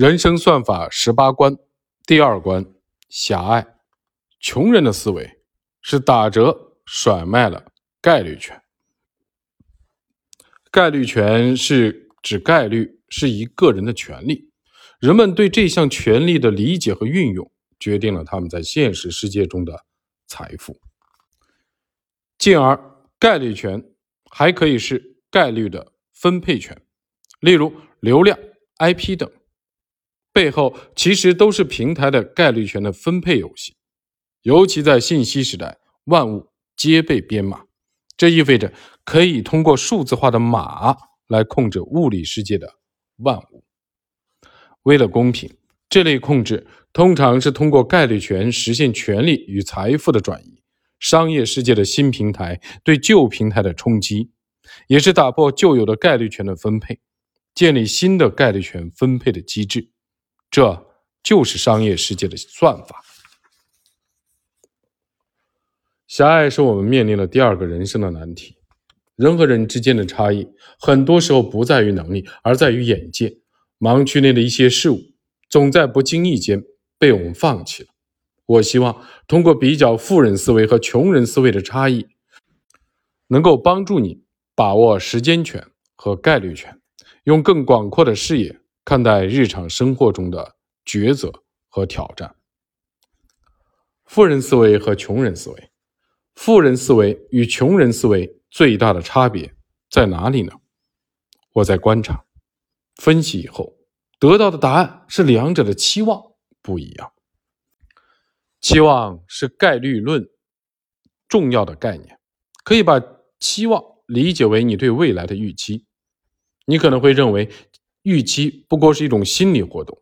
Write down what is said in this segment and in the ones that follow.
人生算法十八关，第二关狭隘。穷人的思维是打折甩卖了概率权。概率权是指概率是一个人的权利，人们对这项权利的理解和运用，决定了他们在现实世界中的财富。进而，概率权还可以是概率的分配权，例如流量、IP 等。背后其实都是平台的概率权的分配游戏，尤其在信息时代，万物皆被编码，这意味着可以通过数字化的码来控制物理世界的万物。为了公平，这类控制通常是通过概率权实现权力与财富的转移。商业世界的新平台对旧平台的冲击，也是打破旧有的概率权的分配，建立新的概率权分配的机制。这就是商业世界的算法。狭隘是我们面临的第二个人生的难题。人和人之间的差异，很多时候不在于能力，而在于眼界。盲区内的一些事物，总在不经意间被我们放弃了。我希望通过比较富人思维和穷人思维的差异，能够帮助你把握时间权和概率权，用更广阔的视野。看待日常生活中的抉择和挑战。富人思维和穷人思维，富人思维与穷人思维最大的差别在哪里呢？我在观察、分析以后得到的答案是两者的期望不一样。期望是概率论重要的概念，可以把期望理解为你对未来的预期。你可能会认为。预期不过是一种心理活动，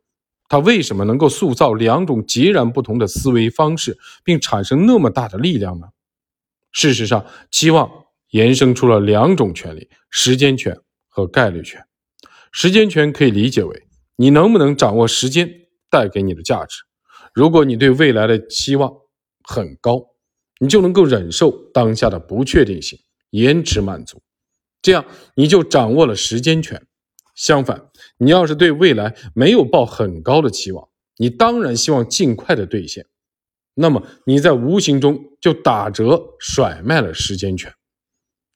它为什么能够塑造两种截然不同的思维方式，并产生那么大的力量呢？事实上，期望延伸出了两种权利：时间权和概率权。时间权可以理解为你能不能掌握时间带给你的价值。如果你对未来的期望很高，你就能够忍受当下的不确定性，延迟满足，这样你就掌握了时间权。相反，你要是对未来没有抱很高的期望，你当然希望尽快的兑现，那么你在无形中就打折甩卖了时间权。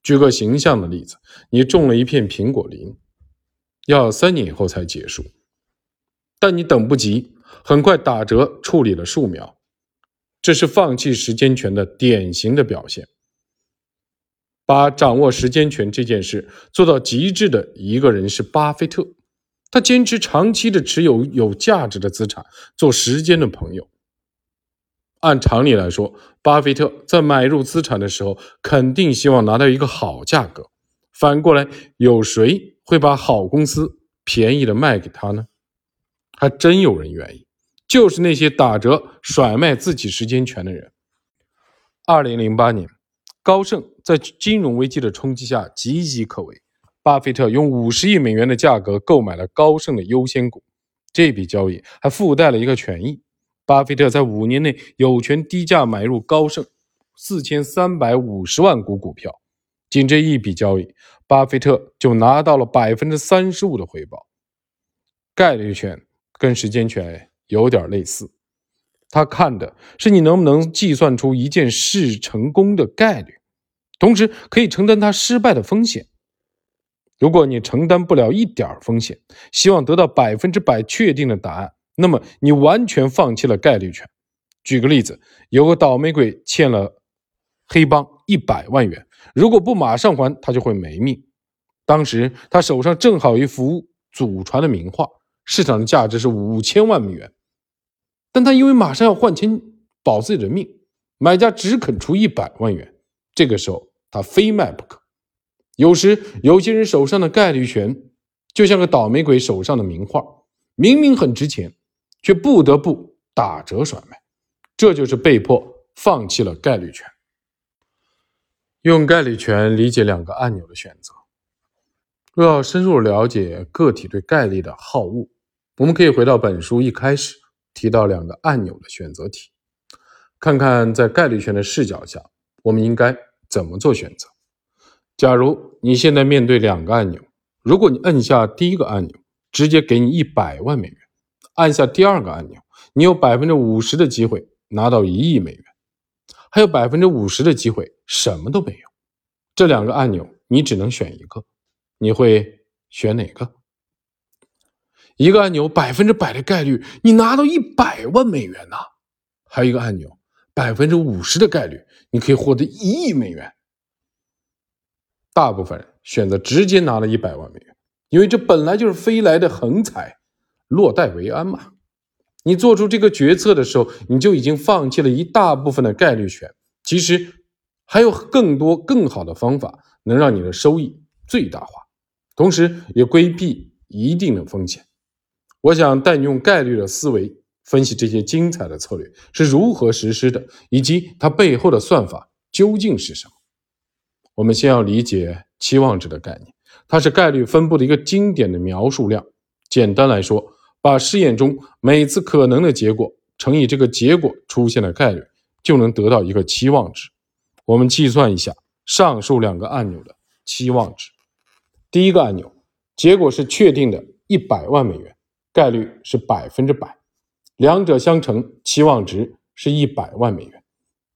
举个形象的例子，你种了一片苹果林，要三年以后才结束，但你等不及，很快打折处理了树苗，这是放弃时间权的典型的表现。把掌握时间权这件事做到极致的一个人是巴菲特，他坚持长期的持有有价值的资产，做时间的朋友。按常理来说，巴菲特在买入资产的时候，肯定希望拿到一个好价格。反过来，有谁会把好公司便宜的卖给他呢？还真有人愿意，就是那些打折甩卖自己时间权的人。二零零八年。高盛在金融危机的冲击下岌岌可危，巴菲特用五十亿美元的价格购买了高盛的优先股，这笔交易还附带了一个权益：巴菲特在五年内有权低价买入高盛四千三百五十万股股票。仅这一笔交易，巴菲特就拿到了百分之三十五的回报。概率权跟时间权有点类似。他看的是你能不能计算出一件事成功的概率，同时可以承担它失败的风险。如果你承担不了一点风险，希望得到百分之百确定的答案，那么你完全放弃了概率权。举个例子，有个倒霉鬼欠了黑帮一百万元，如果不马上还，他就会没命。当时他手上正好一幅祖传的名画，市场的价值是五千万美元。但他因为马上要换钱保自己的命，买家只肯出一百万元。这个时候他非卖不可。有时有些人手上的概率权就像个倒霉鬼手上的名画，明明很值钱，却不得不打折甩卖。这就是被迫放弃了概率权。用概率权理解两个按钮的选择。若要深入了解个体对概率的好恶，我们可以回到本书一开始。提到两个按钮的选择题，看看在概率权的视角下，我们应该怎么做选择。假如你现在面对两个按钮，如果你摁下第一个按钮，直接给你一百万美元，按下第二个按钮，你有百分之五十的机会拿到一亿美元，还有百分之五十的机会什么都没有。这两个按钮你只能选一个，你会选哪个？一个按钮百分之百的概率你拿到一百万美元呐，还有一个按钮百分之五十的概率你可以获得一亿美元。大部分人选择直接拿了一百万美元，因为这本来就是飞来的横财，落袋为安嘛。你做出这个决策的时候，你就已经放弃了一大部分的概率权。其实还有更多更好的方法能让你的收益最大化，同时也规避一定的风险。我想带你用概率的思维分析这些精彩的策略是如何实施的，以及它背后的算法究竟是什么。我们先要理解期望值的概念，它是概率分布的一个经典的描述量。简单来说，把试验中每次可能的结果乘以这个结果出现的概率，就能得到一个期望值。我们计算一下上述两个按钮的期望值。第一个按钮，结果是确定的一百万美元。概率是百分之百，两者相乘，期望值是一百万美元。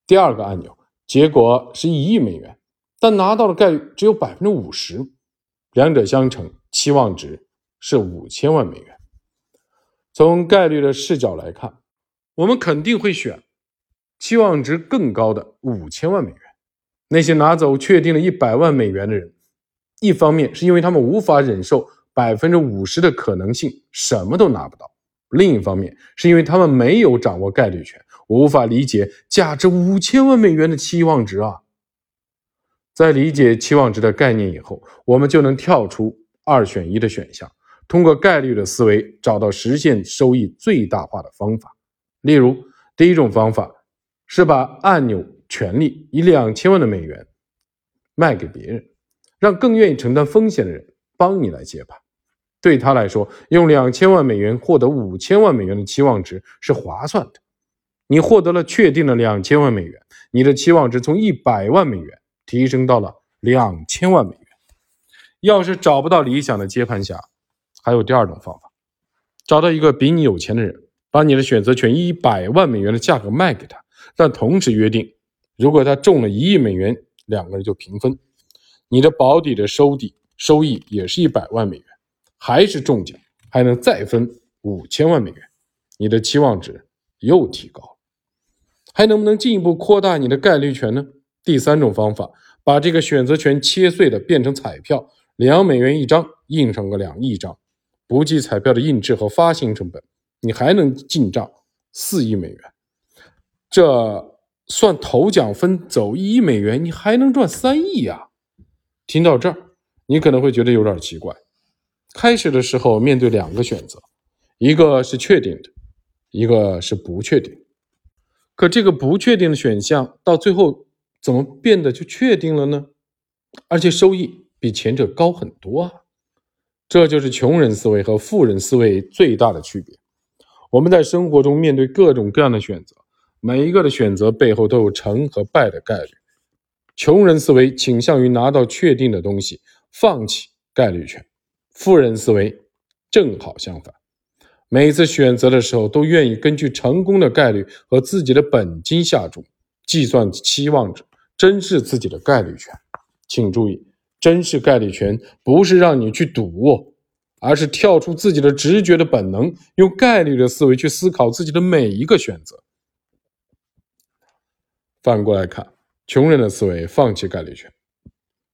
第二个按钮，结果是一亿美元，但拿到的概率只有百分之五十，两者相乘，期望值是五千万美元。从概率的视角来看，我们肯定会选期望值更高的五千万美元。那些拿走确定了一百万美元的人，一方面是因为他们无法忍受。百分之五十的可能性什么都拿不到。另一方面，是因为他们没有掌握概率权，无法理解价值五千万美元的期望值啊。在理解期望值的概念以后，我们就能跳出二选一的选项，通过概率的思维找到实现收益最大化的方法。例如，第一种方法是把按钮权利以两千万的美元卖给别人，让更愿意承担风险的人帮你来接盘。对他来说，用两千万美元获得五千万美元的期望值是划算的。你获得了确定的两千万美元，你的期望值从一百万美元提升到了两千万美元。要是找不到理想的接盘侠，还有第二种方法：找到一个比你有钱的人，把你的选择权以一百万美元的价格卖给他，但同时约定，如果他中了一亿美元，两个人就平分，你的保底的收底收益也是一百万美元。还是中奖，还能再分五千万美元，你的期望值又提高，还能不能进一步扩大你的概率权呢？第三种方法，把这个选择权切碎的变成彩票，两美元一张，印上个两亿张，不计彩票的印制和发行成本，你还能进账四亿美元。这算头奖分走一亿美元，你还能赚三亿呀！听到这儿，你可能会觉得有点奇怪。开始的时候面对两个选择，一个是确定的，一个是不确定。可这个不确定的选项到最后怎么变得就确定了呢？而且收益比前者高很多啊！这就是穷人思维和富人思维最大的区别。我们在生活中面对各种各样的选择，每一个的选择背后都有成和败的概率。穷人思维倾向于拿到确定的东西，放弃概率权。富人思维正好相反，每次选择的时候都愿意根据成功的概率和自己的本金下注，计算期望值，珍视自己的概率权。请注意，珍视概率权不是让你去赌，而是跳出自己的直觉的本能，用概率的思维去思考自己的每一个选择。反过来看，穷人的思维放弃概率权，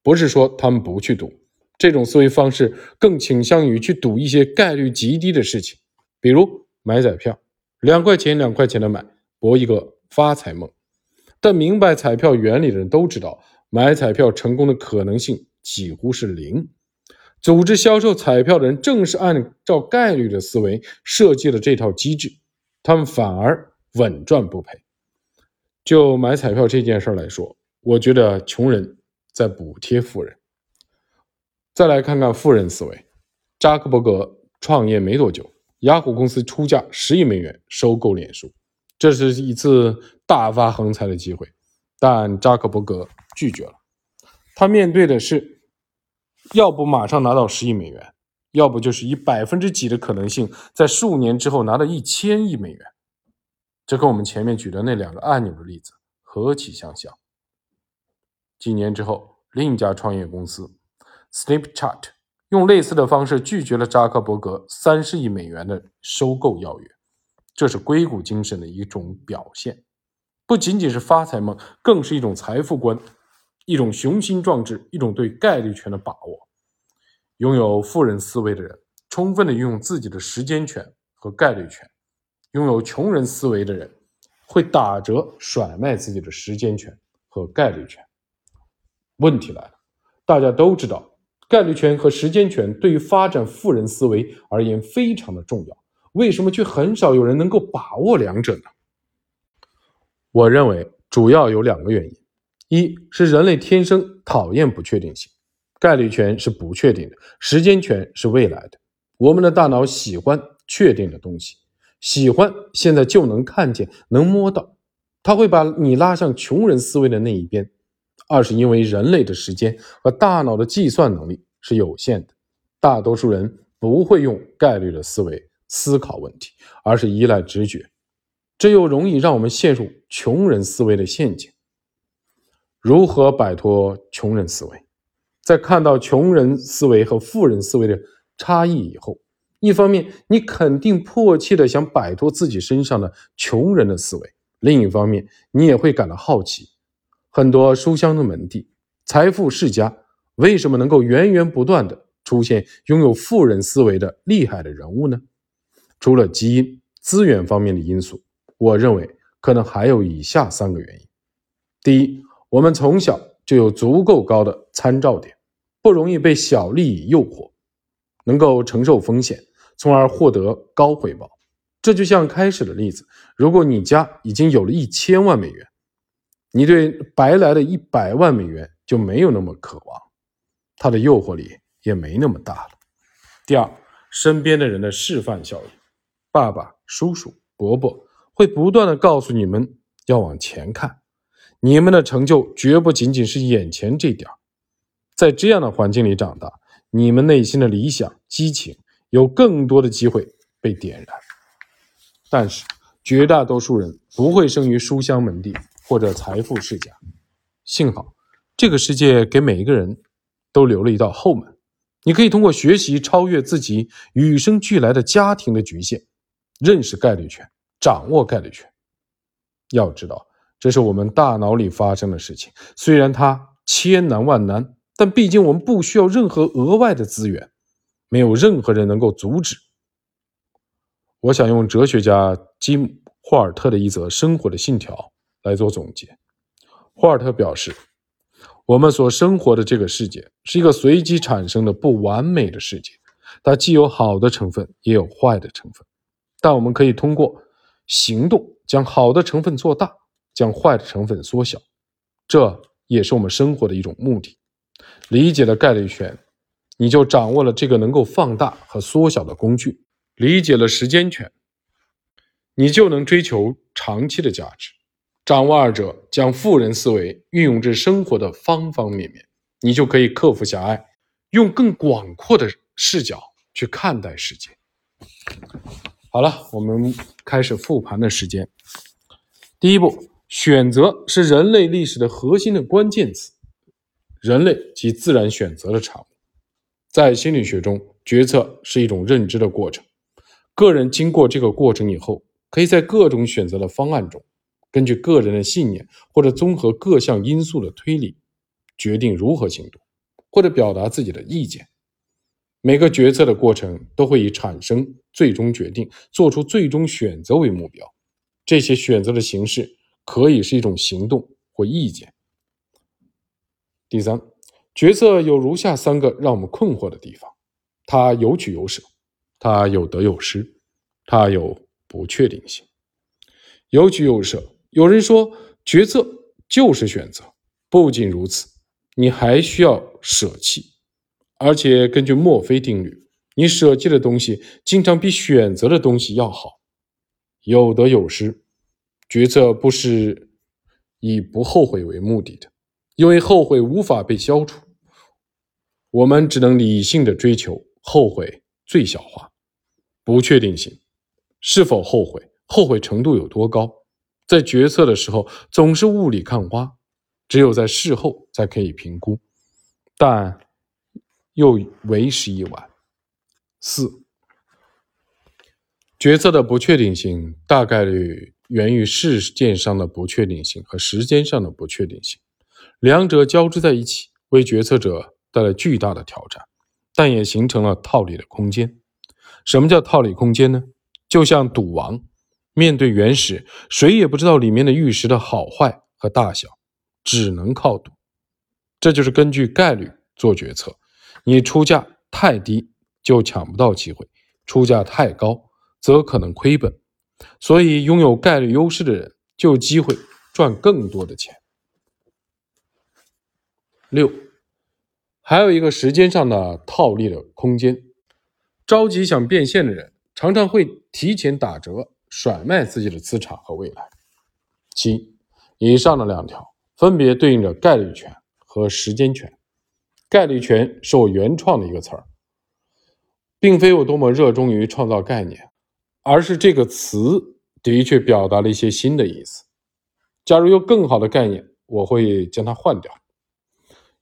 不是说他们不去赌。这种思维方式更倾向于去赌一些概率极低的事情，比如买彩票，两块钱两块钱的买，博一个发财梦。但明白彩票原理的人都知道，买彩票成功的可能性几乎是零。组织销售彩票的人正是按照概率的思维设计了这套机制，他们反而稳赚不赔。就买彩票这件事来说，我觉得穷人在补贴富人。再来看看富人思维，扎克伯格创业没多久，雅虎公司出价十亿美元收购脸书，这是一次大发横财的机会，但扎克伯格拒绝了。他面对的是，要不马上拿到十亿美元，要不就是以百分之几的可能性，在数年之后拿到一千亿美元。这跟我们前面举的那两个按钮的例子何其相像！几年之后，另一家创业公司 Snapchat 用类似的方式拒绝了扎克伯格三十亿美元的收购邀约。这是硅谷精神的一种表现，不仅仅是发财梦，更是一种财富观，一种雄心壮志，一种对概率权的把握。拥有富人思维的人，充分的运用自己的时间权和概率权；拥有穷人思维的人，会打折甩卖自己的时间权和概率权。问题来了，大家都知道，概率权和时间权对于发展富人思维而言非常的重要。为什么却很少有人能够把握两者呢？我认为主要有两个原因：一是人类天生讨厌不确定性，概率权是不确定的，时间权是未来的。我们的大脑喜欢确定的东西，喜欢现在就能看见、能摸到，它会把你拉向穷人思维的那一边。二是因为人类的时间和大脑的计算能力是有限的，大多数人不会用概率的思维。思考问题，而是依赖直觉，这又容易让我们陷入穷人思维的陷阱。如何摆脱穷人思维？在看到穷人思维和富人思维的差异以后，一方面你肯定迫切的想摆脱自己身上的穷人的思维，另一方面你也会感到好奇：很多书香的门第、财富世家，为什么能够源源不断的出现拥有富人思维的厉害的人物呢？除了基因、资源方面的因素，我认为可能还有以下三个原因：第一，我们从小就有足够高的参照点，不容易被小利益诱惑，能够承受风险，从而获得高回报。这就像开始的例子，如果你家已经有了一千万美元，你对白来的一百万美元就没有那么渴望，它的诱惑力也没那么大了。第二，身边的人的示范效应。爸爸、叔叔、伯伯会不断的告诉你们要往前看，你们的成就绝不仅仅是眼前这点在这样的环境里长大，你们内心的理想、激情有更多的机会被点燃。但是，绝大多数人不会生于书香门第或者财富世家。幸好，这个世界给每一个人都留了一道后门，你可以通过学习超越自己与生俱来的家庭的局限。认识概率权，掌握概率权。要知道，这是我们大脑里发生的事情。虽然它千难万难，但毕竟我们不需要任何额外的资源，没有任何人能够阻止。我想用哲学家吉姆·霍尔特的一则生活的信条来做总结。霍尔特表示，我们所生活的这个世界是一个随机产生的不完美的世界，它既有好的成分，也有坏的成分。但我们可以通过行动将好的成分做大，将坏的成分缩小，这也是我们生活的一种目的。理解了概率权，你就掌握了这个能够放大和缩小的工具；理解了时间权，你就能追求长期的价值。掌握二者，将富人思维运用至生活的方方面面，你就可以克服狭隘，用更广阔的视角去看待世界。好了，我们开始复盘的时间。第一步，选择是人类历史的核心的关键词。人类及自然选择的产物。在心理学中，决策是一种认知的过程。个人经过这个过程以后，可以在各种选择的方案中，根据个人的信念或者综合各项因素的推理，决定如何行动，或者表达自己的意见。每个决策的过程都会以产生最终决定、做出最终选择为目标。这些选择的形式可以是一种行动或意见。第三，决策有如下三个让我们困惑的地方：它有取有舍，它有得有失，它有不确定性。有取有舍，有人说决策就是选择。不仅如此，你还需要舍弃。而且根据墨菲定律，你舍弃的东西经常比选择的东西要好。有得有失，决策不是以不后悔为目的的，因为后悔无法被消除。我们只能理性的追求后悔最小化。不确定性，是否后悔，后悔程度有多高，在决策的时候总是雾里看花，只有在事后才可以评估，但又为时已晚。四，决策的不确定性大概率源于事件上的不确定性和时间上的不确定性，两者交织在一起，为决策者带来巨大的挑战，但也形成了套利的空间。什么叫套利空间呢？就像赌王面对原石，谁也不知道里面的玉石的好坏和大小，只能靠赌。这就是根据概率做决策。你出价太低就抢不到机会，出价太高则可能亏本。所以，拥有概率优势的人就有机会赚更多的钱。六，还有一个时间上的套利的空间。着急想变现的人，常常会提前打折，甩卖自己的资产和未来。七，以上的两条分别对应着概率权和时间权。概率权是我原创的一个词儿，并非我多么热衷于创造概念，而是这个词的确表达了一些新的意思。假如有更好的概念，我会将它换掉。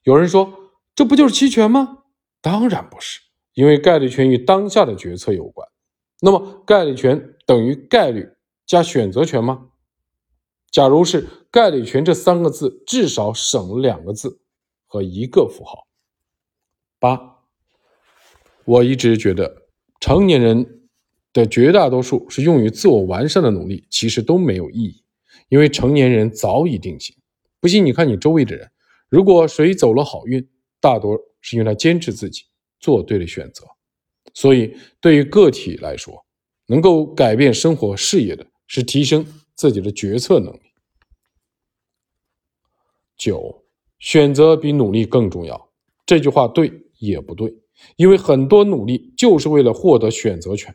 有人说，这不就是期权吗？当然不是。因为概率权与当下的决策有关，那么概率权等于概率加选择权吗？假如是概率权这三个字，至少省了两个字和一个符号。八，我一直觉得成年人的绝大多数是用于自我完善的努力，其实都没有意义，因为成年人早已定型。不信你看你周围的人，如果谁走了好运，大多是因为他坚持自己。做对了选择，所以对于个体来说，能够改变生活事业的是提升自己的决策能力。九，选择比努力更重要。这句话对也不对，因为很多努力就是为了获得选择权。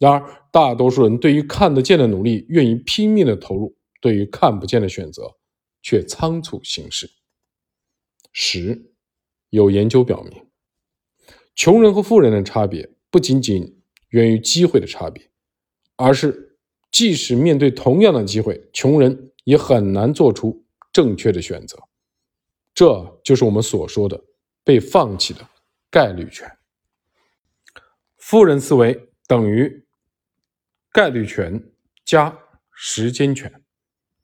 然而，大多数人对于看得见的努力愿意拼命的投入，对于看不见的选择却仓促行事。十，有研究表明。穷人和富人的差别不仅仅源于机会的差别，而是即使面对同样的机会，穷人也很难做出正确的选择。这就是我们所说的被放弃的概率权。富人思维等于概率权加时间权。